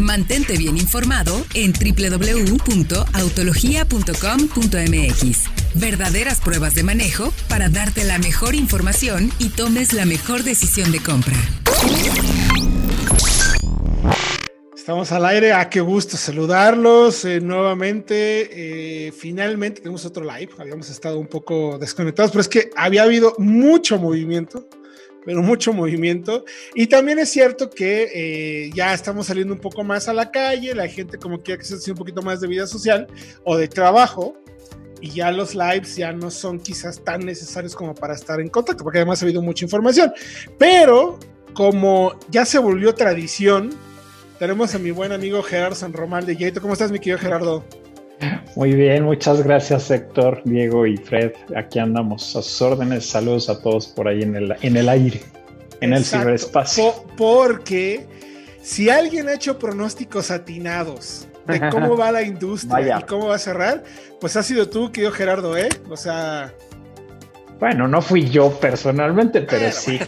Mantente bien informado en www.autologia.com.mx. Verdaderas pruebas de manejo para darte la mejor información y tomes la mejor decisión de compra. Estamos al aire, a ah, qué gusto saludarlos eh, nuevamente. Eh, finalmente tenemos otro live, habíamos estado un poco desconectados, pero es que había habido mucho movimiento pero mucho movimiento. Y también es cierto que eh, ya estamos saliendo un poco más a la calle, la gente como quiere que se haga un poquito más de vida social o de trabajo, y ya los lives ya no son quizás tan necesarios como para estar en contacto, porque además ha habido mucha información. Pero como ya se volvió tradición, tenemos a mi buen amigo Gerardo San Román de Yeito. ¿Cómo estás, mi querido Gerardo? Muy bien, muchas gracias Héctor, Diego y Fred. Aquí andamos a sus órdenes. Saludos a todos por ahí en el, en el aire, en el ciberespacio. porque si alguien ha hecho pronósticos atinados de cómo va la industria y cómo va a cerrar, pues ha sido tú, querido Gerardo, ¿eh? O sea... Bueno, no fui yo personalmente, pero sí,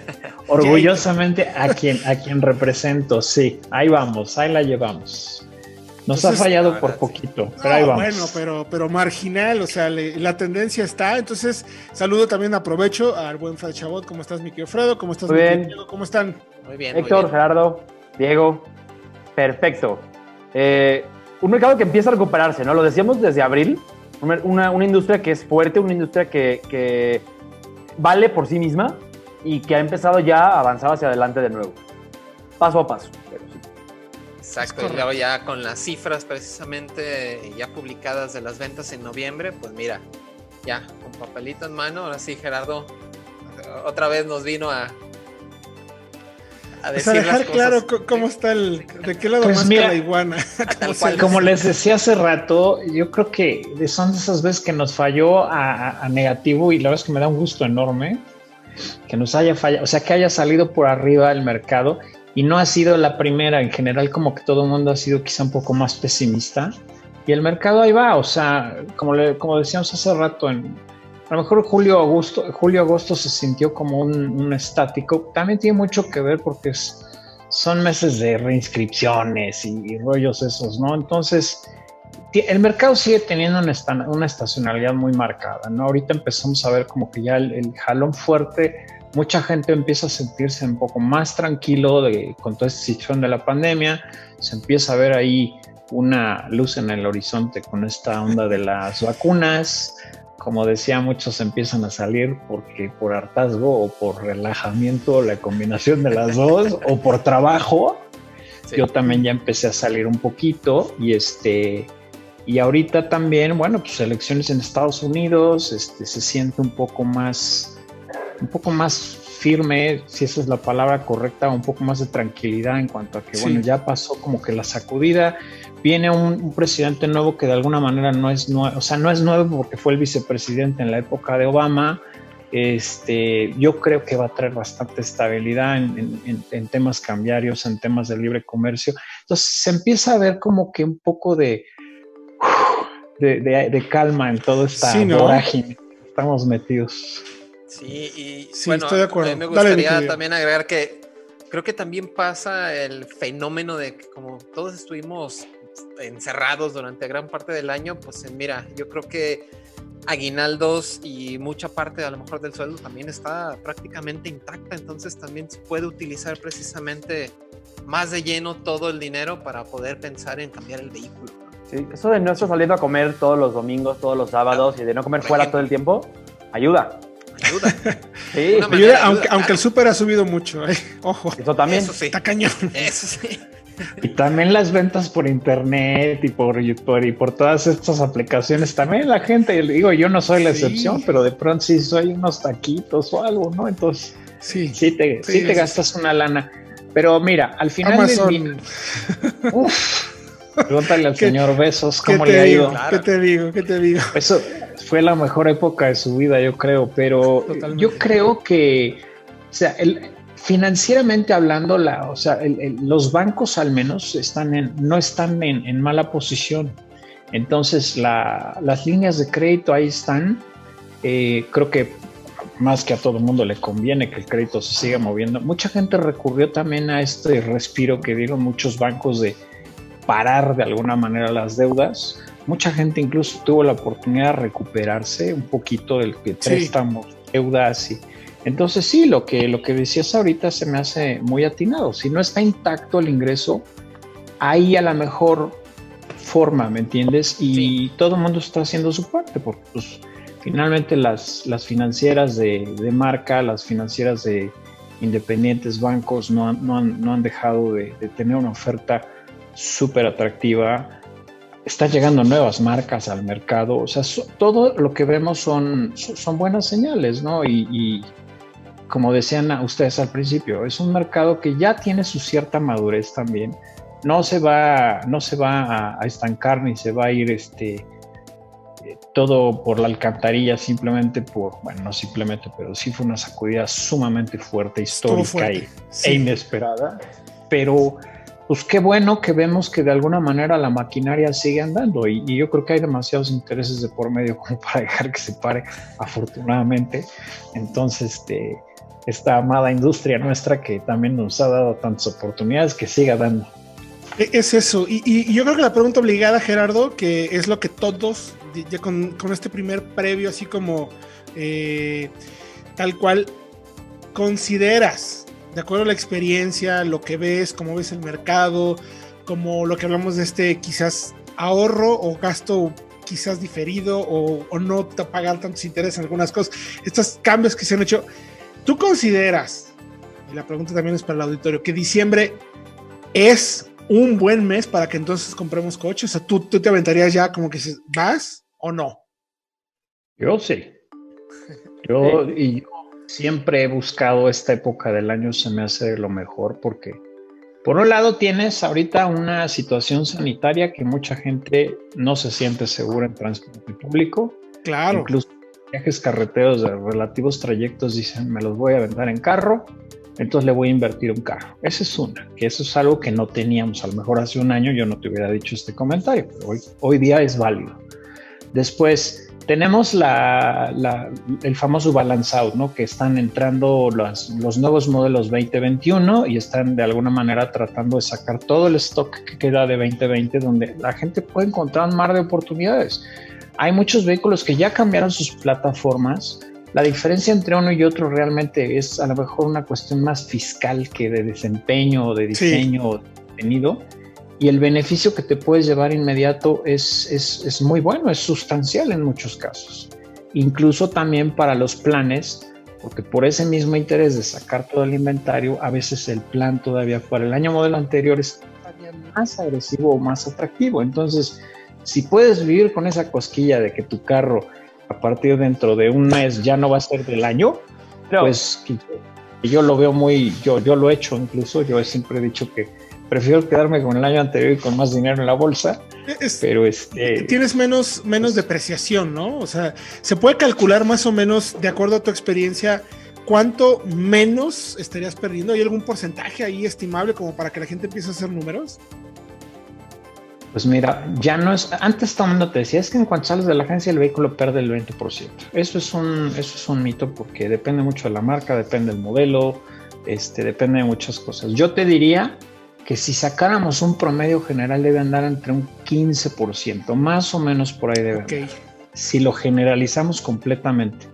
orgullosamente a quien, a quien represento, sí, ahí vamos, ahí la llevamos. Nos ha fallado por poquito, pero ahí vamos. Bueno, pero, pero marginal, o sea, la tendencia está. Entonces, saludo también, aprovecho al buen Fred Chabot. ¿Cómo estás, mi querido Fredo? ¿Cómo estás, muy mi bien. Diego? ¿Cómo están? Muy bien. Héctor, Gerardo, Diego, perfecto. Eh, un mercado que empieza a recuperarse, ¿no? Lo decíamos desde abril. Una, una industria que es fuerte, una industria que, que vale por sí misma y que ha empezado ya a avanzar hacia adelante de nuevo. Paso a paso. Exacto, y luego ya con las cifras precisamente ya publicadas de las ventas en noviembre, pues mira, ya con papelito en mano, ahora sí Gerardo otra vez nos vino a, a decir dejar claro cómo está el, de qué lado pues más mira, la iguana. como les decía hace rato, yo creo que son de esas veces que nos falló a, a negativo y la verdad es que me da un gusto enorme que nos haya fallado, o sea, que haya salido por arriba del mercado y no ha sido la primera, en general como que todo el mundo ha sido quizá un poco más pesimista y el mercado ahí va, o sea, como, le, como decíamos hace rato, en, a lo mejor julio agosto, julio agosto se sintió como un, estático, también tiene mucho que ver porque son meses de reinscripciones y, rollos esos, ¿no? Entonces, el mercado sigue teniendo una, una, estacionalidad muy marcada, ¿no? Ahorita empezamos a ver como que ya el jalón fuerte mucha gente empieza a sentirse un poco más tranquilo de, con toda esta situación de la pandemia, se empieza a ver ahí una luz en el horizonte con esta onda de las vacunas. Como decía, muchos empiezan a salir porque por hartazgo o por relajamiento, la combinación de las dos, o por trabajo. Yo también ya empecé a salir un poquito y este y ahorita también, bueno, pues elecciones en Estados Unidos, este se siente un poco más un poco más firme, si esa es la palabra correcta, un poco más de tranquilidad en cuanto a que, bueno, ya pasó como que la sacudida, viene un, presidente nuevo que de alguna manera no es nuevo, o sea, no es nuevo porque fue el vicepresidente en la época de Obama, este, yo creo que va a traer bastante estabilidad en, temas cambiarios, en temas de libre comercio. Entonces se empieza a ver como que un poco de, de, calma en todo esta vorágine. Estamos metidos. Sí, y bueno, estoy de acuerdo. me gustaría también agregar que creo que también pasa el fenómeno de que como todos estuvimos encerrados durante gran parte del año, pues mira, yo creo que aguinaldos y mucha parte a lo mejor del sueldo también está prácticamente intacta, entonces también se puede utilizar precisamente más de lleno todo el dinero para poder pensar en cambiar el vehículo. Sí, eso de no estar saliendo a comer todos los domingos, todos los sábados y de no comer fuera todo el tiempo, ayuda ayuda. Sí, aunque, el súper ha subido mucho, ¿eh? ojo. Eso también. Está cañón. Eso sí. Y también las ventas por internet y por YouTube y por todas estas aplicaciones. También la gente, digo, yo no soy la excepción, pero de pronto sí soy unos taquitos o algo, ¿no? Entonces, sí, sí te, te gastas una lana. Pero mira, al final Amazon. Uf, pregúntale al señor Besos cómo le ha ido. ¿Qué te digo? ¿Qué te digo? Eso, fue la mejor época de su vida, yo creo, pero yo creo que, o sea, el, financieramente hablando, la, o sea, los bancos al menos están en, no están en, mala posición. Entonces, las líneas de crédito ahí están. Eh, creo que más que a todo el mundo le conviene que el crédito se siga moviendo. Mucha gente recurrió también a este respiro que dieron muchos bancos de parar de alguna manera las deudas. Mucha gente incluso tuvo la oportunidad de recuperarse un poquito del que préstamos, deudas y entonces sí, lo que, lo que decías ahorita se me hace muy atinado. Si no está intacto el ingreso, ahí a la mejor forma, ¿me entiendes? Y todo el mundo está haciendo su parte, porque pues, finalmente las, las financieras de, marca, las financieras de independientes bancos no han, no han, dejado de, tener una oferta súper atractiva. Están llegando nuevas marcas al mercado. O sea, todo lo que vemos son, son buenas señales, ¿no? y como decían ustedes al principio, es un mercado que ya tiene su cierta madurez también. No se va, no se va a, estancar ni se va a ir este, todo por la alcantarilla simplemente por, bueno, no simplemente, pero sí fue una sacudida sumamente fuerte, histórica e inesperada. Pero pues qué bueno que vemos que de alguna manera la maquinaria sigue andando y, yo creo que hay demasiados intereses de por medio como para dejar que se pare, afortunadamente. Entonces, este, esta amada industria nuestra que también nos ha dado tantas oportunidades que siga dando. E, es eso, y, yo creo que la pregunta obligada, Gerardo, que es lo que todos, ya con, este primer previo, así como eh, tal cual, consideras, de acuerdo a la experiencia, lo que ves, cómo ves el mercado, como lo que hablamos de este quizás ahorro o gasto quizás diferido o, o no pagar tantos intereses en algunas cosas, estos cambios que se han hecho, ¿Tú consideras, y la pregunta también es para el auditorio, que diciembre es un buen mes para que entonces compremos coches? O sea, ¿tú, tú te aventarías ya como que vas o no? Yo sí. Yo, y siempre he buscado esta época del año, se me hace lo mejor porque, por un lado, tienes ahorita una situación sanitaria que mucha gente no se siente segura en transporte público. Claro. Incluso viajes carreteros de relativos trayectos dicen, me los voy a vender en carro, entonces le voy a invertir un carro. Esa es una, que eso es algo que no teníamos. A lo mejor hace un año yo no te hubiera dicho este comentario, pero hoy, hoy día es válido. Después, tenemos la, el famoso balance out, ¿no? Que están entrando los, los, nuevos modelos 2021 y están de alguna manera tratando de sacar todo el stock que queda de 2020, donde la gente puede encontrar un mar de oportunidades. Hay muchos vehículos que ya cambiaron sus plataformas. La diferencia entre uno y otro realmente es a lo mejor una cuestión más fiscal que de desempeño o de diseño o de contenido. Y el beneficio que te puedes llevar inmediato es, es, es muy bueno, es sustancial en muchos casos. Incluso también para los planes, porque por ese mismo interés de sacar todo el inventario, a veces el plan todavía para el año modelo anterior es todavía más agresivo o más atractivo. Entonces, si puedes vivir con esa cosquilla de que tu carro a partir dentro de un mes ya no va a ser del año, pues yo lo veo muy, yo, yo lo he hecho incluso, yo siempre he dicho que prefiero quedarme con el año anterior y con más dinero en la bolsa, pero este... Tienes menos, menos depreciación, ¿no? O sea, se puede calcular más o menos, de acuerdo a tu experiencia, cuánto menos estarías perdiendo. ¿Hay algún porcentaje ahí estimable como para que la gente empiece a hacer números? Pues mira, ya no es. Antes todo el mundo te decía, es que en cuanto sales de la agencia el vehículo pierde el 20%. Eso es un, eso es un mito porque depende mucho de la marca, depende del modelo, este, depende de muchas cosas. Yo te diría que si sacáramos un promedio general debe andar entre un 15%, más o menos por ahí debe okay. Si lo generalizamos completamente.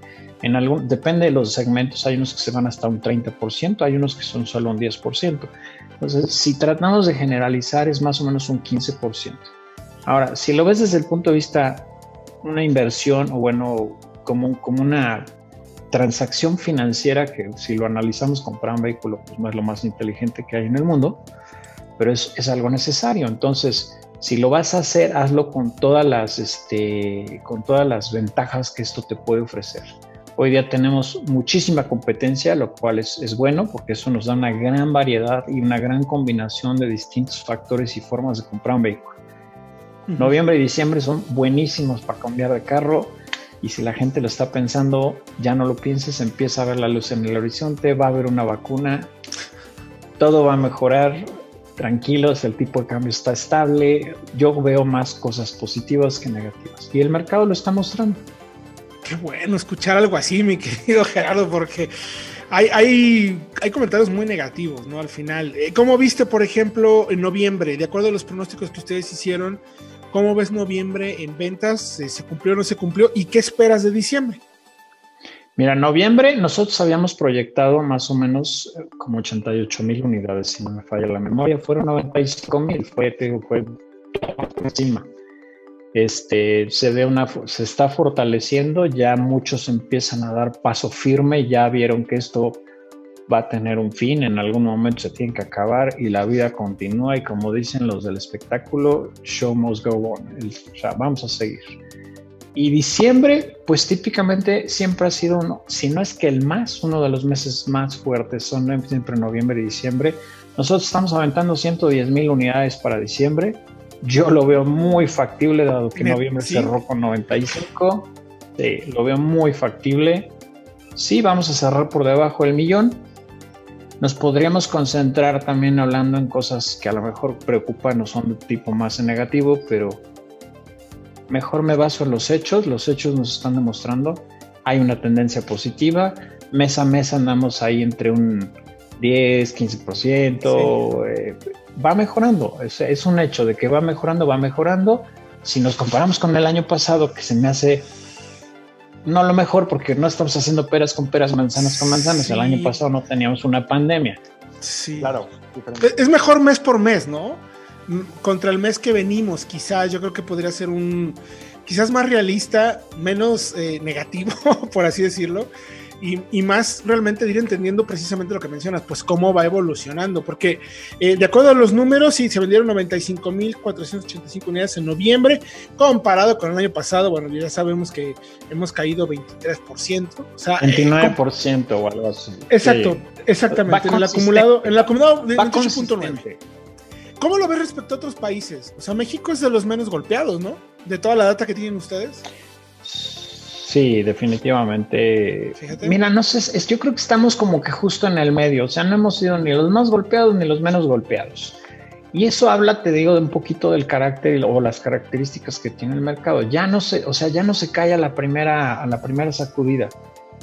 En algún, depende de los segmentos, hay unos que se van hasta un 30%, hay unos que son solo un 10%. Entonces, si tratamos de generalizar, es más o menos un 15%. Ahora, si lo ves desde el punto de vista una inversión o bueno, como, como una transacción financiera que si lo analizamos comprar un vehículo pues no es lo más inteligente que hay en el mundo, pero es, es algo necesario. Entonces, si lo vas a hacer, hazlo con todas las, este, con todas las ventajas que esto te puede ofrecer. Hoy día tenemos muchísima competencia, lo cual es, bueno porque eso nos da una gran variedad y una gran combinación de distintos factores y formas de comprar un vehículo. Noviembre y diciembre son buenísimos para cambiar de carro y si la gente lo está pensando, ya no lo pienses, empieza a ver la luz en el horizonte, va a haber una vacuna, todo va a mejorar, tranquilos, el tipo de cambio está estable, yo veo más cosas positivas que negativas y el mercado lo está mostrando. Qué bueno escuchar algo así, mi querido Gerardo, porque hay, hay, hay, comentarios muy negativos, ¿no? Al final. Eh, ¿Cómo viste, por ejemplo, en noviembre, de acuerdo a los pronósticos que ustedes hicieron, cómo ves noviembre en ventas? ¿Se cumplió o no se cumplió? ¿Y qué esperas de diciembre? Mira, noviembre nosotros habíamos proyectado más o menos eh, como 88 mil unidades, si no me falla la memoria. Fueron 95 mil, fue, fue encima. Este, se ve una, se está fortaleciendo, ya muchos empiezan a dar paso firme, ya vieron que esto va a tener un fin, en algún momento se tiene que acabar y la vida continúa y como dicen los del espectáculo, show must go on, o sea, vamos a seguir. Y diciembre, pues típicamente siempre ha sido uno, si no es que el más, uno de los meses más fuertes, son siempre noviembre y diciembre. Nosotros estamos aventando 110 mil unidades para diciembre. Yo lo veo muy factible, dado que noviembre cerró con 95. Sí, lo veo muy factible. Sí, vamos a cerrar por debajo del millón. Nos podríamos concentrar también hablando en cosas que a lo mejor preocupan o son de tipo más negativo, pero mejor me baso en los hechos, los hechos nos están demostrando, hay una tendencia positiva, mes a mes andamos ahí entre un 10, 15%, eh, va mejorando, es, un hecho de que va mejorando, va mejorando. Si nos comparamos con el año pasado, que se me hace no lo mejor porque no estamos haciendo peras con peras, manzanas con manzanas, el año pasado no teníamos una pandemia. Sí. Claro. Es mejor mes por mes, ¿no? contra el mes que venimos, quizás yo creo que podría ser un, quizás más realista, menos eh, negativo, por así decirlo, y, más realmente ir entendiendo precisamente lo que mencionas, pues cómo va evolucionando, porque eh, de acuerdo a los números, sí, se vendieron 95.485 unidades en noviembre, comparado con el año pasado, bueno, ya sabemos que hemos caído 23%, o sea... 29% o algo así. Exacto, exactamente, en el acumulado, en el acumulado de 28.9%. ¿Cómo lo ves respecto a otros países? O sea, México es de los menos golpeados, ¿no? De toda la data que tienen ustedes. Sí, definitivamente. Mira, no sé, es, yo creo que estamos como que justo en el medio, o sea, no hemos sido ni los más golpeados ni los menos golpeados. Y eso habla, te digo, de un poquito del carácter o las características que tiene el mercado. Ya no se, o sea, ya no se cae a la primera, a la primera sacudida,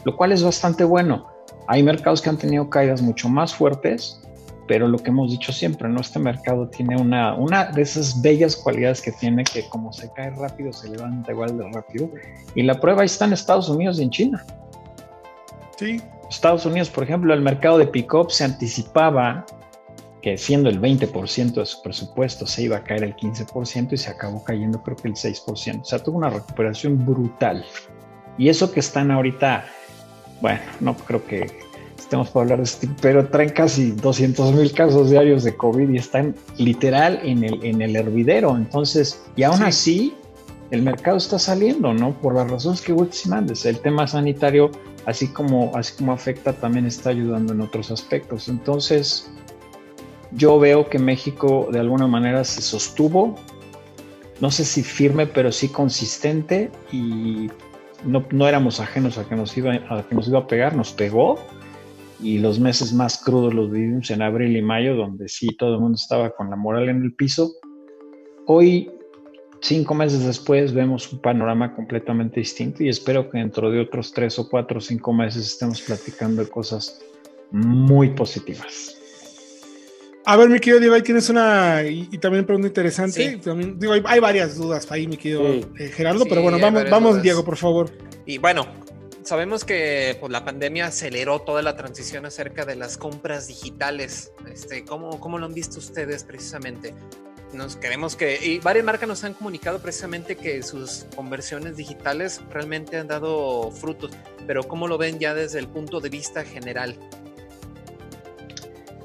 lo cual es bastante bueno. Hay mercados que han tenido caídas mucho más fuertes pero lo que hemos dicho siempre, ¿no? Este mercado tiene una, una de esas bellas cualidades que tiene que como se cae rápido, se levanta igual de rápido. Y la prueba ahí está en Estados Unidos y en China. Sí. Estados Unidos, por ejemplo, el mercado de pick-up se anticipaba que siendo el 20% de su presupuesto se iba a caer el 15% y se acabó cayendo creo que el 6%. O sea, tuvo una recuperación brutal. Y eso que están ahorita, bueno, no creo que estemos por hablar de este, pero traen casi 200 mil casos diarios de COVID y están literal en el, en el hervidero. Entonces, y aún así, el mercado está saliendo, ¿no? Por las razones que vos mandes. El tema sanitario, así como, así como afecta, también está ayudando en otros aspectos. Entonces, yo veo que México de alguna manera se sostuvo, no sé si firme, pero sí consistente y no, no éramos ajenos a que, nos iba, a que nos iba a pegar, nos pegó y los meses más crudos los vivimos en abril y mayo, donde sí todo el mundo estaba con la moral en el piso. Hoy, cinco meses después, vemos un panorama completamente distinto y espero que dentro de otros tres o cuatro o cinco meses estemos platicando de cosas muy positivas. A ver, mi querido Diego, ahí tienes una y, también pregunta interesante. También, digo, hay, varias dudas ahí, mi querido eh, Gerardo, pero bueno, vamos, vamos Diego, por favor. Y bueno, sabemos que pues, la pandemia aceleró toda la transición acerca de las compras digitales. Este, ¿cómo, ¿Cómo lo han visto ustedes precisamente? Nos queremos que, y varias marcas nos han comunicado precisamente que sus conversiones digitales realmente han dado frutos, pero ¿cómo lo ven ya desde el punto de vista general?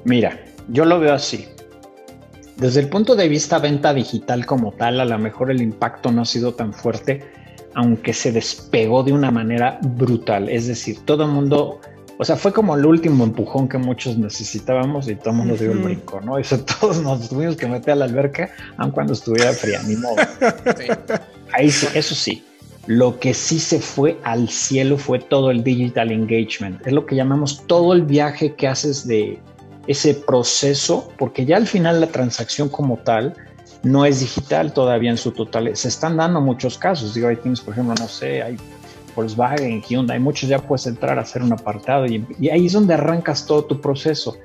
Mira, yo lo veo así. Desde el punto de vista venta digital como tal, a lo mejor el impacto no ha sido tan fuerte, aunque se despegó de una manera brutal. Es decir, todo el mundo, o sea, fue como el último empujón que muchos necesitábamos y todo el mundo dio el brinco, ¿no? Eso todos nos tuvimos que meter a la alberca, aun cuando estuviera fría, ni modo. Ahí sí, eso sí. Lo que sí se fue al cielo fue todo el digital engagement. Es lo que llamamos todo el viaje que haces de ese proceso, porque ya al final la transacción como tal, no es digital todavía en su totalidad. Se están dando muchos casos. Digo, ahí tienes, por ejemplo, no sé, hay Volkswagen, Hyundai, muchos ya puedes entrar a hacer un apartado y, y ahí es donde arrancas todo tu proceso.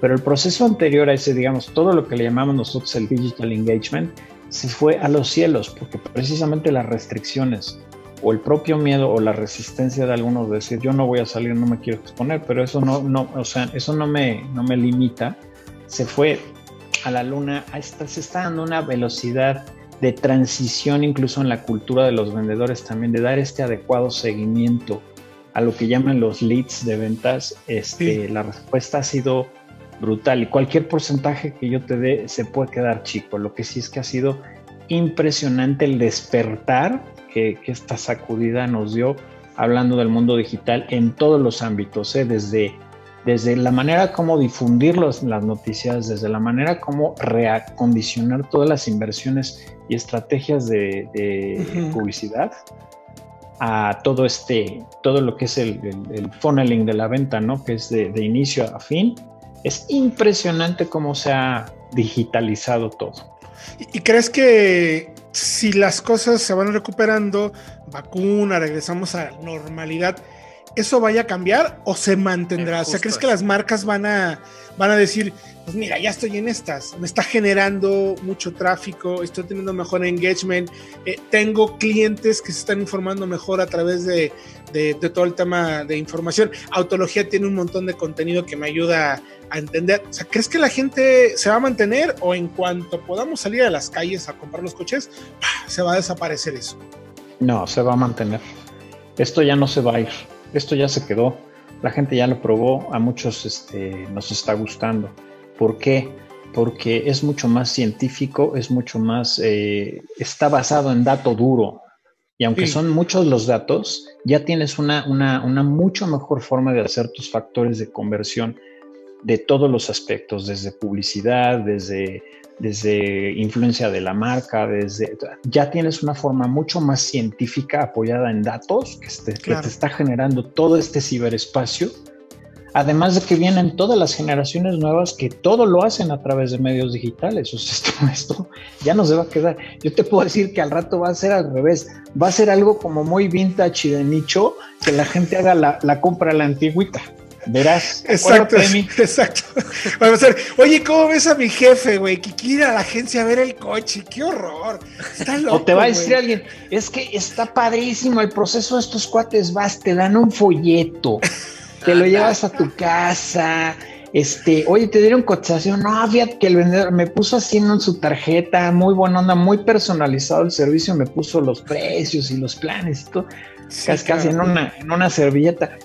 Pero el proceso anterior a ese, digamos, todo lo que le llamamos nosotros el digital engagement, se fue a los cielos, porque precisamente las restricciones o el propio miedo o la resistencia de algunos de decir yo no voy a salir, no me quiero exponer, pero eso no, no, o sea, eso no me, no me limita, se fue a la luna, se está dando una velocidad de transición incluso en la cultura de los vendedores también, de dar este adecuado seguimiento a lo que llaman los leads de ventas, este, la respuesta ha sido brutal y cualquier porcentaje que yo te dé se puede quedar chico. Lo que sí es que ha sido impresionante el despertar que, esta sacudida nos dio hablando del mundo digital en todos los ámbitos, ¿eh? desde, desde la manera como difundir las noticias, desde la manera como reacondicionar todas las inversiones y estrategias de, publicidad a todo este, todo lo que es el, el, funneling de la venta, ¿no? Que es de, de inicio a fin. Es impresionante cómo se ha digitalizado todo. ¿Y crees que si las cosas se van recuperando, vacuna, regresamos a normalidad, ¿eso vaya a cambiar o se mantendrá? o sea, ¿crees que las marcas van a, van a decir, pues mira, ya estoy en estas, me está generando mucho tráfico, estoy teniendo mejor engagement, eh, tengo clientes que se están informando mejor a través de, de, todo el tema de información. Autología tiene un montón de contenido que me ayuda a entender. O sea, ¿crees que la gente se va a mantener o en cuanto podamos salir a las calles a comprar los coches, se va a desaparecer eso? No, se va a mantener. Esto ya no se va a ir. Esto ya se quedó. La gente ya lo probó. A muchos este, nos está gustando. ¿Por qué? Porque es mucho más científico, es mucho más, eh, está basado en dato duro. Y aunque son muchos los datos, ya tienes una, una, una, mucho mejor forma de hacer tus factores de conversión de todos los aspectos, desde publicidad, desde, desde influencia de la marca, desde ya tienes una forma mucho más científica apoyada en datos que, que te está generando todo este ciberespacio Además de que vienen todas las generaciones nuevas que todo lo hacen a través de medios digitales. O sea, esto, ya no se va a quedar. Yo te puedo decir que al rato va a ser al revés. Va a ser algo como muy vintage y de nicho, que la gente haga la, compra a la antigüita. Verás. Exacto. Exacto. Vamos a ver. Oye, ¿cómo ves a mi jefe, güey? Que quiere ir a la agencia a ver el coche. ¡Qué horror! Está loco. O te va a decir alguien, es que está padrísimo el proceso de estos cuates. Vas, te dan un folleto te lo llevas a tu casa, este, oye, te dieron cotización, no, fíjate que el vendedor me puso así en su tarjeta, muy buena onda, muy personalizado el servicio, me puso los precios y los planes y todo, casi, en, una, en una servilleta.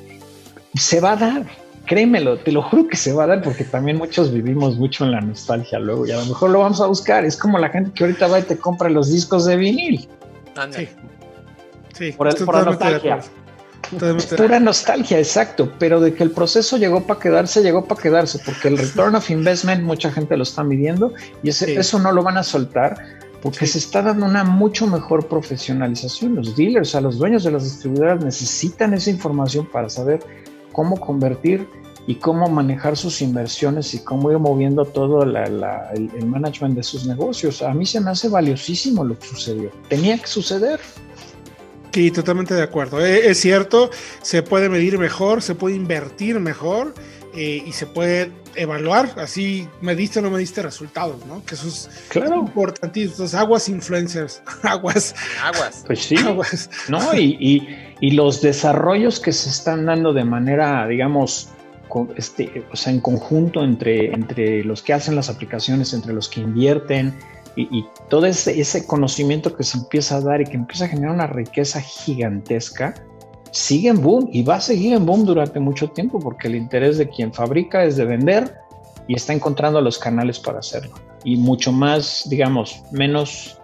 Se va a dar, créemelo, te lo juro que se va a dar porque también muchos vivimos mucho en la nostalgia luego y a lo mejor lo vamos a buscar. Es como la gente que ahorita va y te compra los discos de vinil. Sí. Sí, por, el, por la nostalgia. Pura nostalgia, exacto, pero de que el proceso llegó para quedarse, llegó para quedarse, porque el return of investment mucha gente lo está midiendo y ese, eso no lo van a soltar porque se está dando una mucho mejor profesionalización. Los dealers, a los dueños de las distribuidoras necesitan esa información para saber cómo convertir y cómo manejar sus inversiones y cómo ir moviendo todo el, management de sus negocios. A mí se me hace valiosísimo lo que sucedió. Tenía que suceder. Sí, totalmente de acuerdo. Eh, es cierto, se puede medir mejor, se puede invertir mejor eh, y se puede evaluar, así me diste o no me diste resultados, ¿no? Que eso es claro. importantísimo. Entonces, aguas influencers, aguas. Aguas. Pues sí. Aguas. No, y, y, los desarrollos que se están dando de manera, digamos, este, o sea, en conjunto entre, entre los que hacen las aplicaciones, entre los que invierten, y, todo ese, conocimiento que se empieza a dar y que empieza a generar una riqueza gigantesca, sigue en boom y va a seguir en boom durante mucho tiempo porque el interés de quien fabrica es de vender y está encontrando los canales para hacerlo. Y mucho más, digamos, menos,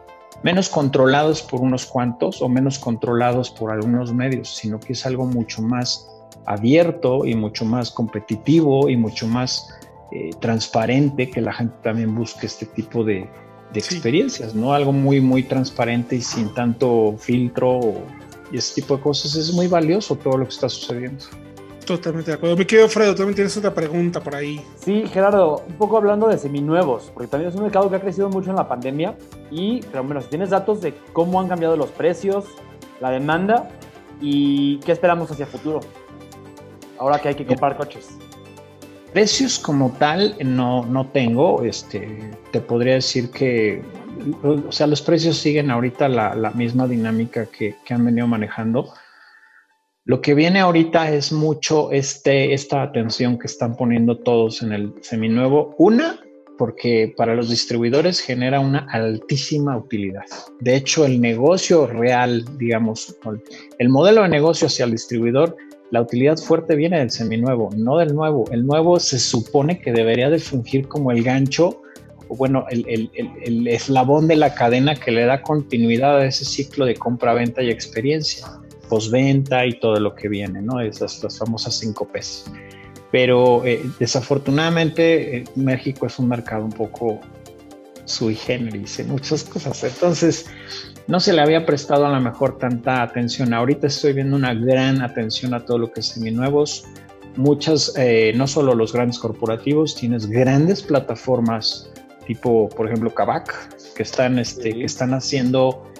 menos controlados por unos cuantos o menos controlados por algunos medios, sino que es algo mucho más abierto y mucho más competitivo y mucho más eh, transparente que la gente también busque este tipo de, de experiencias, ¿no? Algo muy, muy transparente y sin tanto filtro y ese tipo de cosas. Es muy valioso todo lo que está sucediendo. Totalmente de acuerdo. Mi querido Fredo, también tienes otra pregunta por ahí. Sí, Gerardo, un poco hablando de seminuevos, porque también es un mercado que ha crecido mucho en la pandemia y, pero menos, si tienes datos de cómo han cambiado los precios, la demanda, ¿Y qué esperamos hacia futuro? Ahora que hay que comprar coches. Precios como tal no, no tengo. Este, te podría decir que, o sea, los precios siguen ahorita la, misma dinámica que, que, han venido manejando. Lo que viene ahorita es mucho este, esta atención que están poniendo todos en el seminuevo. Una, porque para los distribuidores genera una altísima utilidad. De hecho, el negocio real, digamos, el modelo de negocio hacia el distribuidor, la utilidad fuerte viene del seminuevo, no del nuevo. El nuevo se supone que debería de fungir como el gancho, bueno, el, el eslabón de la cadena que le da continuidad a ese ciclo de compra-venta y experiencia, postventa y todo lo que viene, ¿no? Esas las famosas 5 P's pero eh, desafortunadamente eh, México es un mercado un poco sui generis en muchas cosas. Entonces, no se le había prestado a lo mejor tanta atención. Ahorita estoy viendo una gran atención a todo lo que es seminuevos. Muchas, eh, no solo los grandes corporativos, tienes grandes plataformas tipo, por ejemplo, Kavak, que están, este, que están haciendo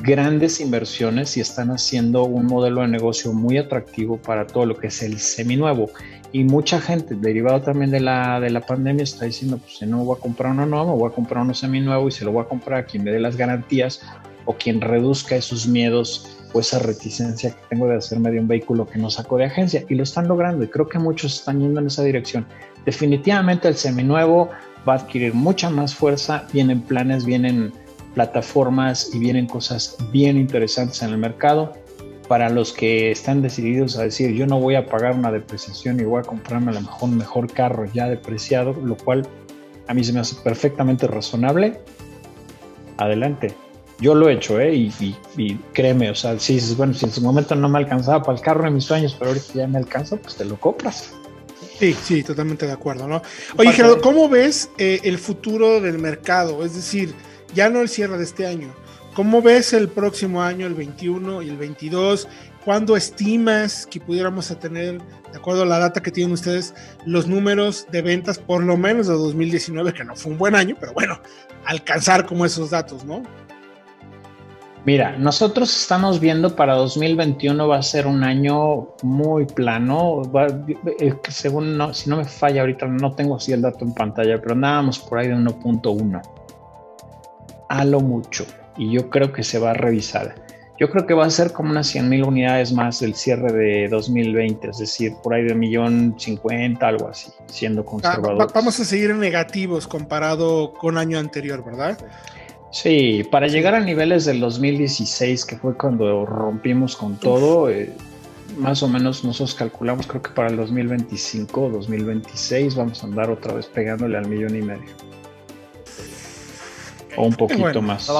grandes inversiones y están haciendo un modelo de negocio muy atractivo para todo lo que es el seminuevo. Y mucha gente, derivado también de la, de la pandemia, está diciendo, pues si no voy a comprar uno nuevo, voy a comprar uno seminuevo y se lo voy a comprar a quien me dé las garantías o quien reduzca esos miedos o esa reticencia que tengo de hacerme de un vehículo que no saco de agencia. Y lo están logrando y creo que muchos están yendo en esa dirección. Definitivamente el seminuevo va a adquirir mucha más fuerza, vienen planes, vienen plataformas y vienen cosas bien interesantes en el mercado. Para los que están decididos a decir yo no voy a pagar una depreciación y voy a comprarme a lo mejor un mejor carro ya depreciado, lo cual a mí se me hace perfectamente razonable, adelante. Yo lo he hecho, ¿eh? Y, créeme, o sea, si dices, bueno, si en su momento no me alcanzaba para el carro de mis sueños, pero ahorita ya me alcanza, pues te lo compras. Sí, sí, totalmente de acuerdo, ¿no? Oye, Gerardo, ¿cómo ves eh, el futuro del mercado? Es decir, ya no el cierre de este año. ¿Cómo ves el próximo año, el 21 y el 22? ¿Cuándo estimas que pudiéramos tener, de acuerdo a la data que tienen ustedes, los números de ventas por lo menos de 2019, que no fue un buen año, pero bueno, alcanzar como esos datos, ¿no? Mira, nosotros estamos viendo para 2021 va a ser un año muy plano. Eh, según, no, si no me falla ahorita, no tengo así el dato en pantalla, pero andábamos por ahí de 1.1 a lo mucho y yo creo que se va a revisar. Yo creo que va a ser como unas 100 mil unidades más el cierre de 2020, es decir, por ahí de millón cincuenta, algo así, siendo ah, conservador. vamos a seguir en negativos comparado con año anterior, ¿verdad? Sí, para llegar a niveles del 2016, que fue cuando rompimos con todo, eh, más o menos nosotros calculamos, creo que para el 2025 o 2026 vamos a andar otra vez pegándole al millón y medio. O un poquito más.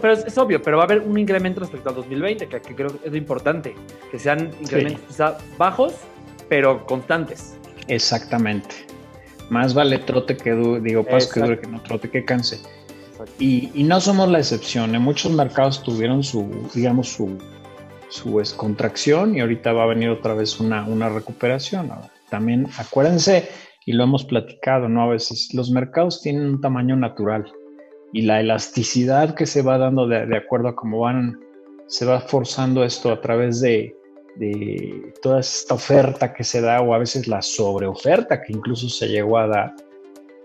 pero es, obvio, pero va a haber un incremento respecto al 2020, que, creo que es lo importante. Que sean incrementos quizá bajos, pero constantes. Exactamente. Más vale trote que dure, digo, paso que dure que no trote que canse. Y, y, no somos la excepción. En muchos mercados tuvieron su, digamos, su, su contracción y ahorita va a venir otra vez una, una recuperación. También acuérdense, y lo hemos platicado, ¿no? A veces los mercados tienen un tamaño natural y la elasticidad que se va dando de, acuerdo a cómo van, se va forzando esto a través de, de, toda esta oferta que se da o a veces la sobreoferta que incluso se llegó a dar,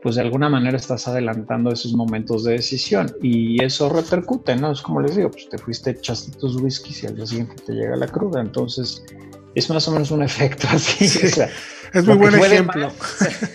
pues de alguna manera estás adelantando esos momentos de decisión y eso repercute, ¿no? Es como les digo, pues te fuiste, echaste tus whiskies y al día siguiente te llega la cruda, entonces es más o menos un efecto así. es muy buen ejemplo.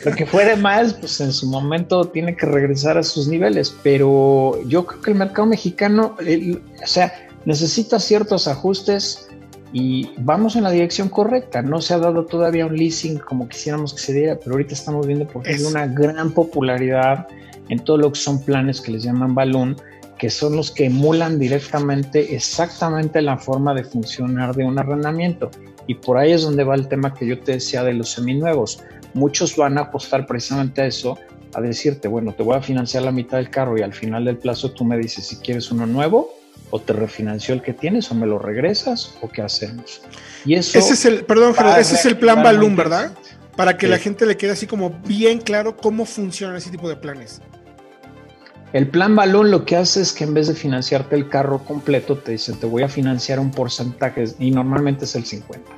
lo que fue de más, pues en su momento tiene que regresar a sus niveles, pero yo creo que el mercado mexicano, o sea, necesita ciertos ajustes y vamos en la dirección correcta. No se ha dado todavía un leasing como quisiéramos que se diera, pero ahorita estamos viendo por ejemplo una gran popularidad en todo lo que son planes que les llaman balloon, que son los que emulan directamente exactamente la forma de funcionar de un arrendamiento. Y por ahí es donde va el tema que yo te decía de los seminuevos. Muchos van a apostar precisamente a eso, a decirte, bueno, te voy a financiar la mitad del carro y al final del plazo tú me dices si quieres uno nuevo o te refinanció el que tienes o me lo regresas o qué hacemos. Y eso ese es el, perdón, ese es el plan Balloon, ¿verdad? Para que la gente le quede así como bien claro cómo funcionan ese tipo de planes. El plan balón lo que hace es que en vez de financiarte el carro completo, te dice, te voy a financiar un porcentaje y normalmente es el 50.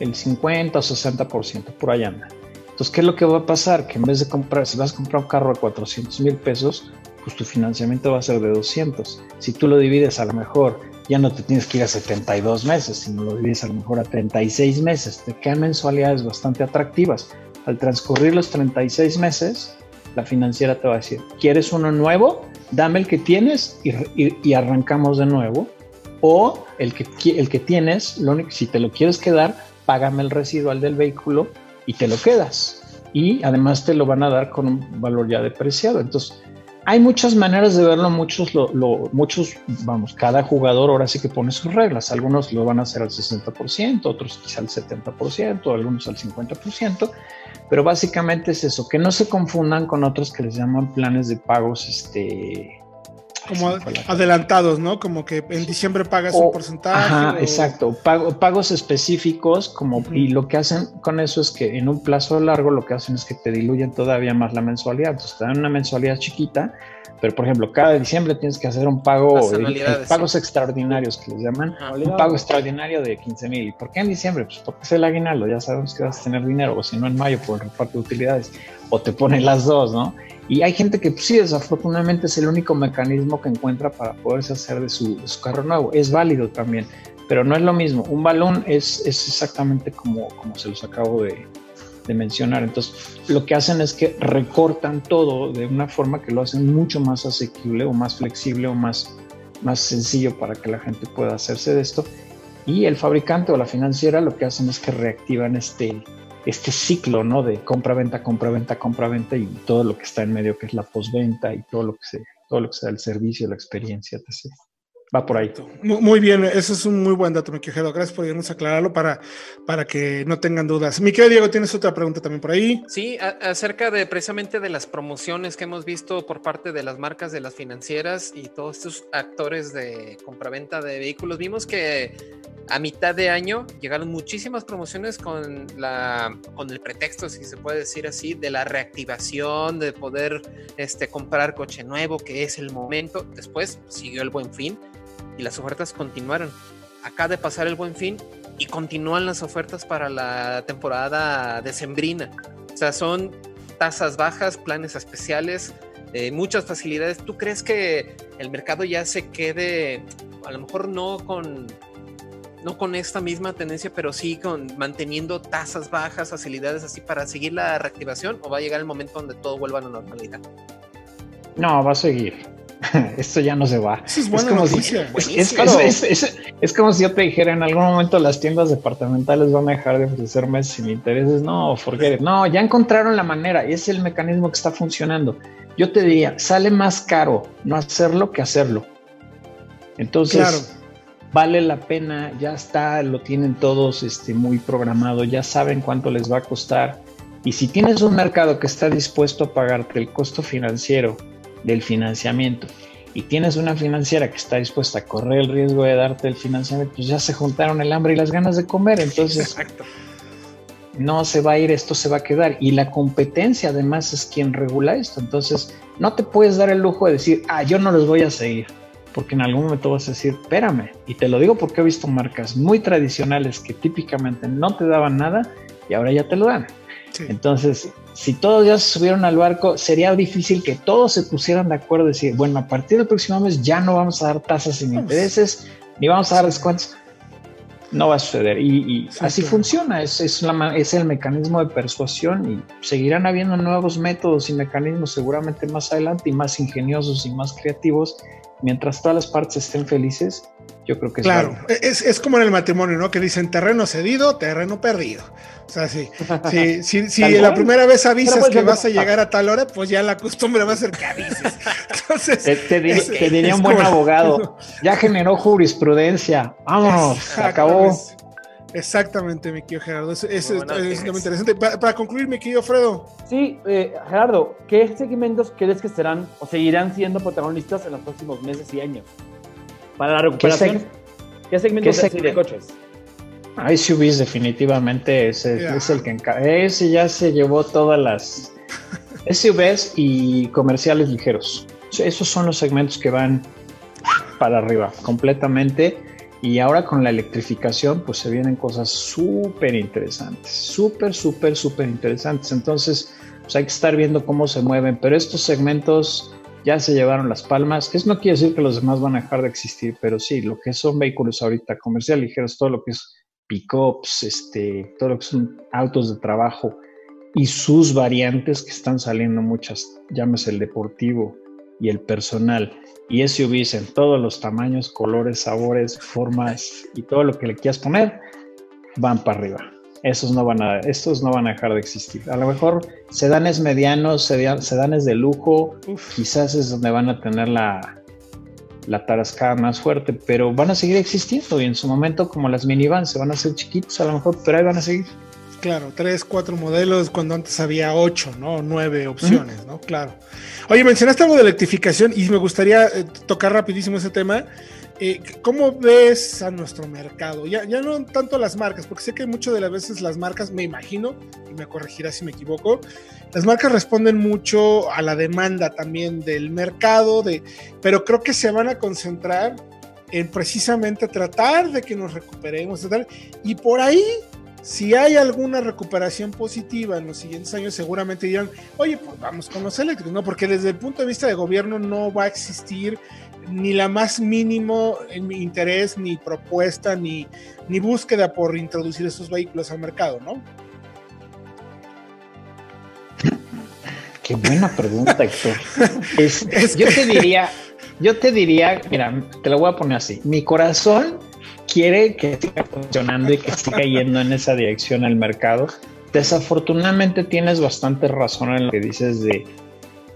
El 50 o 60%, por allá anda. Entonces, ¿qué es lo que va a pasar? Que en vez de comprar, si vas a comprar un carro de 400 mil pesos, pues tu financiamiento va a ser de 200. Si tú lo divides a lo mejor, ya no te tienes que ir a 72 meses, sino lo divides a lo mejor a 36 meses. Te quedan mensualidades bastante atractivas. Al transcurrir los 36 meses, la financiera te va a decir, ¿quieres uno nuevo? Dame el que tienes y, arrancamos de nuevo. O el que, el que tienes, si te lo quieres quedar, págame el residual del vehículo y te lo quedas. Y además te lo van a dar con un valor ya depreciado. Entonces, hay muchas maneras de verlo, muchos, lo, muchos, vamos, cada jugador ahora sí que pone sus reglas. Algunos lo van a hacer al 60%, otros quizá al 70%, algunos al 50%, pero básicamente es eso, que no se confundan con otros que les llaman planes de pagos, este... Como adelantados, ¿no? Como que en diciembre pagas un porcentaje. Ajá, exacto. pagos específicos, como, y lo que hacen con eso es que en un plazo largo lo que hacen es que te diluyen todavía más la mensualidad. Entonces te dan una mensualidad chiquita, pero por ejemplo, cada diciembre tienes que hacer un pago, eh, pagos extraordinarios que les llaman, un pago extraordinario de 15 mil. ¿Por qué en diciembre? Pues porque es el aguinaldo, ya sabemos que vas a tener dinero, o si no en mayo por el reparto de utilidades, o te ponen las dos, ¿no? Y hay gente que pues, sí, desafortunadamente es el único mecanismo que encuentra para poderse hacer de su, carro nuevo. Es válido también, pero no es lo mismo. Un balón es, es exactamente como, como se los acabo de, de mencionar. Entonces, lo que hacen es que recortan todo de una forma que lo hacen mucho más asequible o más flexible o más, más sencillo para que la gente pueda hacerse de esto. Y el fabricante o la financiera lo que hacen es que reactivan este, este ciclo ¿no? de compra-venta, compra-venta, compra-venta y todo lo que está en medio, que es la postventa y todo lo que, se, todo lo que sea el servicio, la experiencia, etc. Va por ahí. Muy bien, eso es un muy buen dato, mi querido. Gracias por irnos aclararlo para, para que no tengan dudas. Mi querido Diego, ¿tienes otra pregunta también por ahí? Sí, acerca de precisamente de las promociones que hemos visto por parte de las marcas de las financieras y todos estos actores de compraventa de vehículos. Vimos que a mitad de año llegaron muchísimas promociones con, la, con el pretexto, si se puede decir así, de la reactivación, de poder este, comprar coche nuevo, que es el momento. Después siguió el buen fin y las ofertas continuaron. Acá de pasar el buen fin y continúan las ofertas para la temporada decembrina. O sea, son tasas bajas, planes especiales, eh, muchas facilidades. ¿Tú crees que el mercado ya se quede, a lo mejor no con, no con esta misma tendencia, pero sí con manteniendo tasas bajas, facilidades así para seguir la reactivación? ¿O va a llegar el momento donde todo vuelva a la normalidad? No, va a seguir. Esto ya no se va. es, como si, es, como si yo te dijera en algún momento las tiendas departamentales van a dejar de ofrecer meses sin intereses. No, forget No, ya encontraron la manera y es el mecanismo que está funcionando. Yo te diría, sale más caro no hacerlo que hacerlo. Entonces, vale la pena, ya está, lo tienen todos este, muy programado, ya saben cuánto les va a costar. Y si tienes un mercado que está dispuesto a pagarte el costo financiero del financiamiento y tienes una financiera que está dispuesta a correr el riesgo de darte el financiamiento, pues ya se juntaron el hambre y las ganas de comer. Entonces, no se va a ir, esto se va a quedar. Y la competencia además es quien regula esto. Entonces, no te puedes dar el lujo de decir, ah, yo no les voy a seguir. Porque en algún momento vas a decir, espérame. Y te lo digo porque he visto marcas muy tradicionales que típicamente no te daban nada y ahora ya te lo dan. Entonces, si todos ya se subieron al barco, sería difícil que todos se pusieran de acuerdo y decir, bueno, a partir del próximo mes ya no vamos a dar tasas sin intereses, ni vamos a dar descuentos. No va a suceder. Y, así funciona, es, es, es el mecanismo de persuasión y seguirán habiendo nuevos métodos y mecanismos seguramente más adelante y más ingeniosos y más creativos, mientras todas las partes estén felices yo creo que claro, es, es, como en el matrimonio, ¿no? Que dicen terreno cedido, terreno perdido. O sea, sí, sí, si la primera vez avisas pues, que vas a llegar a tal hora, pues ya la costumbre va a ser que avises. Entonces, te, diría un buen abogado, ya generó jurisprudencia, vámonos, se acabó. Exactamente, mi querido Gerardo. Es, es, muy interesante. Para, concluir, mi querido Fredo. Sí, eh, Gerardo, ¿qué segmentos crees que serán o seguirán siendo protagonistas en los próximos meses y años? Para la recuperación, ¿qué, segmento de coches? SUVs definitivamente es, es el que ese ya se llevó todas las SUVs y comerciales ligeros. Esos son los segmentos que van para arriba completamente. Y ahora con la electrificación, pues se vienen cosas súper interesantes, súper, súper, súper interesantes. Entonces, pues hay que estar viendo cómo se mueven, pero estos segmentos ya se llevaron las palmas. Eso no quiere decir que los demás van a dejar de existir, pero sí, lo que son vehículos ahorita comercial ligeros, todo lo que es pickups, este, todo lo que son autos de trabajo y sus variantes que están saliendo muchas, llámese el deportivo y el personal y SUVs en todos los tamaños, colores, sabores, formas y todo lo que le quieras poner, van para arriba. Esos no van a, estos no van a dejar de existir. A lo mejor sedanes medianos, sedanes de lujo, quizás es donde van a tener la, la tarascada más fuerte, pero van a seguir existiendo y en su momento como las minivans se van a hacer chiquitos a lo mejor, pero ahí van a seguir. Claro, tres, cuatro modelos cuando antes había ocho, ¿no? Nueve opciones, ¿no? Claro. Oye, mencionaste algo de electrificación y me gustaría eh, tocar rapidísimo ese tema. Eh, ¿Cómo ves a nuestro mercado? Ya, ya no tanto las marcas, porque sé que muchas de las veces las marcas, me imagino, y me corregirá si me equivoco, las marcas responden mucho a la demanda también del mercado, de, pero creo que se van a concentrar en precisamente tratar de que nos recuperemos, y por ahí si hay alguna recuperación positiva en los siguientes años, seguramente dirán, oye, pues vamos con los eléctricos, ¿no? Porque desde el punto de vista de gobierno no va a existir ni la más mínimo interés, ni propuesta, ni, ni búsqueda por introducir esos vehículos al mercado, ¿no? Qué buena pregunta, Héctor. yo te diría, yo te diría, mira, te lo voy a poner así. Mi corazón quiere que siga funcionando y que siga yendo en esa dirección el mercado. Desafortunadamente tienes bastante razón en lo que dices de,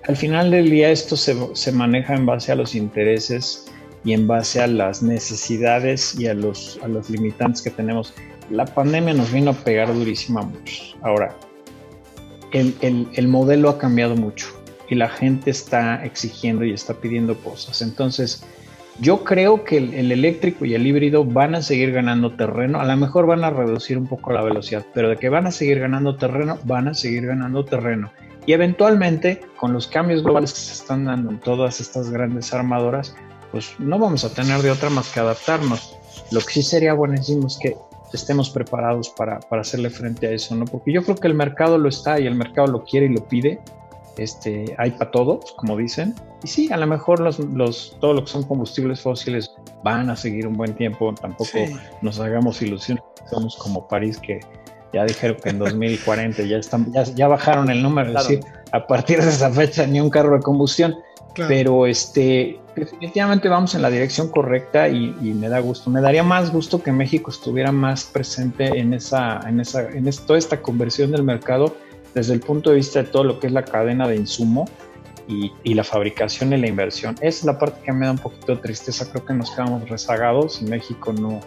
al final del día esto se, se maneja en base a los intereses y en base a las necesidades y a los, a los limitantes que tenemos. La pandemia nos vino a pegar muchos. Ahora, el, el, el modelo ha cambiado mucho y la gente está exigiendo y está pidiendo cosas. Entonces, yo creo que el, eléctrico y el híbrido van a seguir ganando terreno. A lo mejor van a reducir un poco la velocidad, pero de que van a seguir ganando terreno, van a seguir ganando terreno. Y eventualmente, con los cambios globales que se están dando en todas estas grandes armadoras, pues no vamos a tener de otra más que adaptarnos. Lo que sí sería buenísimo es que estemos preparados para, para hacerle frente a eso, ¿no? Porque yo creo que el mercado lo está y el mercado lo quiere y lo pide este, hay para todos, como dicen. Y sí, a lo mejor los, los, todo lo que son combustibles fósiles van a seguir un buen tiempo. Tampoco nos hagamos ilusiones. Somos como París, que ya dijeron que en 2040 ya, están, ya, bajaron el número. Es decir, a partir de esa fecha ni un carro de combustión. Pero este, definitivamente vamos en la dirección correcta y, me da gusto. Me daría más gusto que México estuviera más presente en esa, en esa, en toda esta conversión del mercado desde el punto de vista de todo lo que es la cadena de insumo y, la fabricación y la inversión. Esa es la parte que me da un poquito de tristeza. Creo que nos quedamos rezagados y México no,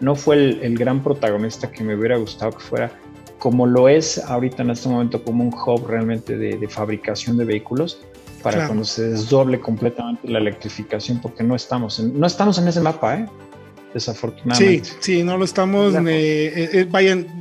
no fue el, gran protagonista que me hubiera gustado que fuera, como lo es ahorita en este momento, como un hub realmente de, fabricación de vehículos para cuando se desdoble completamente la electrificación, porque no estamos en, no estamos en ese mapa, ¿eh? desafortunadamente. Sí, sí, no lo estamos. Eh, eh, vayan,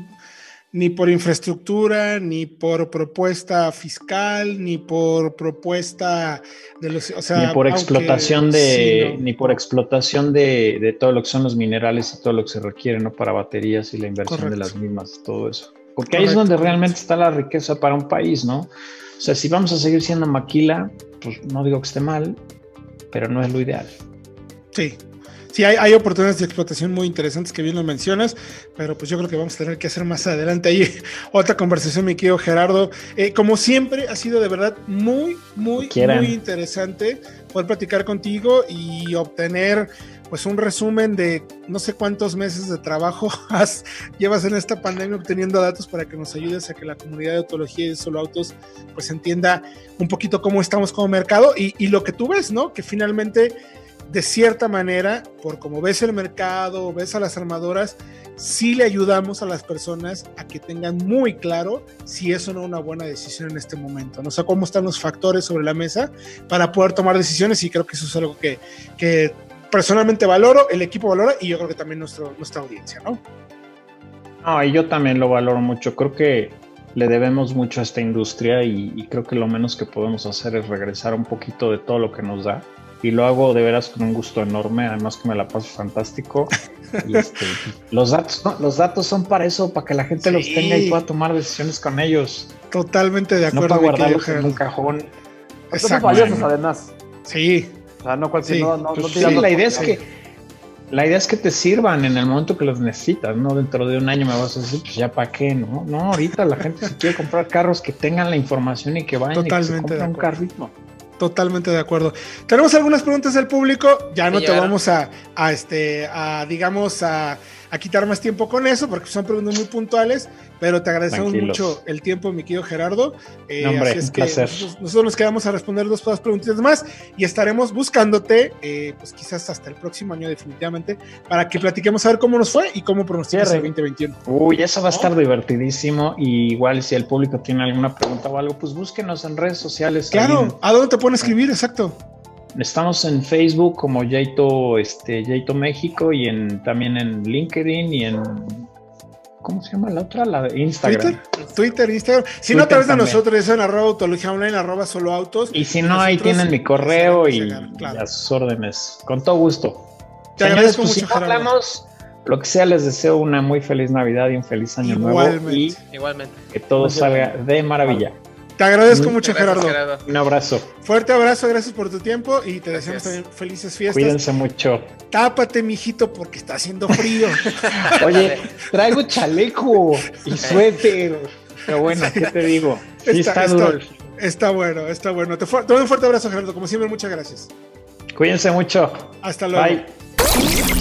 ni por infraestructura, ni por propuesta fiscal, ni por propuesta de los, o sea, ni por explotación de, ni por explotación de, todo lo que son los minerales y todo lo que se requiere, ¿no? Para baterías y la inversión de las mismas, todo eso. Porque ahí es donde realmente está la riqueza para un país, ¿no? O sea, si vamos a seguir siendo maquila, pues no digo que esté mal, pero no es lo ideal. Sí, sí hay, oportunidades de explotación muy interesantes que bien lo mencionas, pero pues yo creo que vamos a tener que hacer más adelante ahí otra conversación, mi querido Gerardo. Eh, como siempre, ha sido de verdad muy, muy, muy interesante poder platicar contigo y obtener pues un resumen de no sé cuántos meses de trabajo has, llevas en esta pandemia obteniendo datos para que nos ayudes a que la comunidad de autología y de solo autos pues entienda un poquito cómo estamos como mercado y, y lo que tú ves, ¿no? Que finalmente de cierta manera, por como ves el mercado, ves a las armadoras, sí le ayudamos a las personas a que tengan muy claro si es o no una buena decisión en este momento. No sé cómo están los factores sobre la mesa para poder tomar decisiones y creo que eso es algo que, que personalmente valoro, el equipo valora y yo creo que también nuestro, nuestra audiencia, ¿no? No, y yo también lo valoro mucho. Creo que le debemos mucho a esta industria y, creo que lo menos que podemos hacer es regresar un poquito de todo lo que nos da. Y lo hago de veras con un gusto enorme, además que me la paso fantástico. Y este, los, datos, los datos son para eso, para que la gente los tenga y pueda tomar decisiones con ellos. Totalmente de acuerdo. No para guardarlos en un cajón. Son valiosos además. Sí. O sea, no cualquier... No, no, sí, la idea es que la idea es que te sirvan en el momento que los necesitas, no dentro de un año me vas a decir, pues ya para qué, ¿no? No, ahorita la gente si quiere comprar carros que tengan la información y que vayan Totalmente y que un carrito. Totalmente de acuerdo. Tenemos algunas preguntas del público, ya no te vamos a, a, este, a, digamos, a a quitar más tiempo con eso, porque son preguntas muy puntuales, pero te agradecemos mucho el tiempo, mi querido Gerardo. Eh, así es que nosotros, nos quedamos a responder dos, preguntas más y estaremos buscándote, eh, pues quizás hasta el próximo año definitivamente, para que platiquemos a ver cómo nos fue y cómo pronosticas el 2021. Uy, eso va a estar divertidísimo y igual si el público tiene alguna pregunta o algo, pues búsquenos en redes sociales. Claro, ¿a dónde te pueden escribir? Exacto. Estamos en Facebook como Yaito, este, México y en, también en LinkedIn y en ¿Cómo se llama la otra? La de Instagram. Twitter, Twitter Instagram. Si no, a través de nosotros, eso en arroba autología online, arroba solo autos. Y si no, ahí tienen mi correo y, a sus órdenes. Con todo gusto. Te agradezco pues, mucho, si hablamos, lo que sea, les deseo una muy feliz Navidad y un feliz año nuevo. Y Igualmente. que todo salga de maravilla. Te agradezco mucho, Gerardo. Un abrazo. Fuerte abrazo, gracias por tu tiempo y te deseamos también felices fiestas. Cuídense mucho. Tápate, mijito, porque está haciendo frío. Oye, traigo chaleco y suéter. Pero bueno, ¿qué te digo? Sí está, duro. Está, bueno, está bueno. Te, te doy un fuerte abrazo, Gerardo. Como siempre, muchas gracias. Cuídense mucho. Hasta luego. Bye.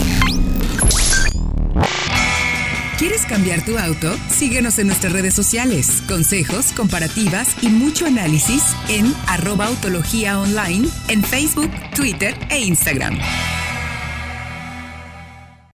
¿Quieres cambiar tu auto? Síguenos en nuestras redes sociales. Consejos, comparativas y mucho análisis en arroba autología online en Facebook, Twitter e Instagram.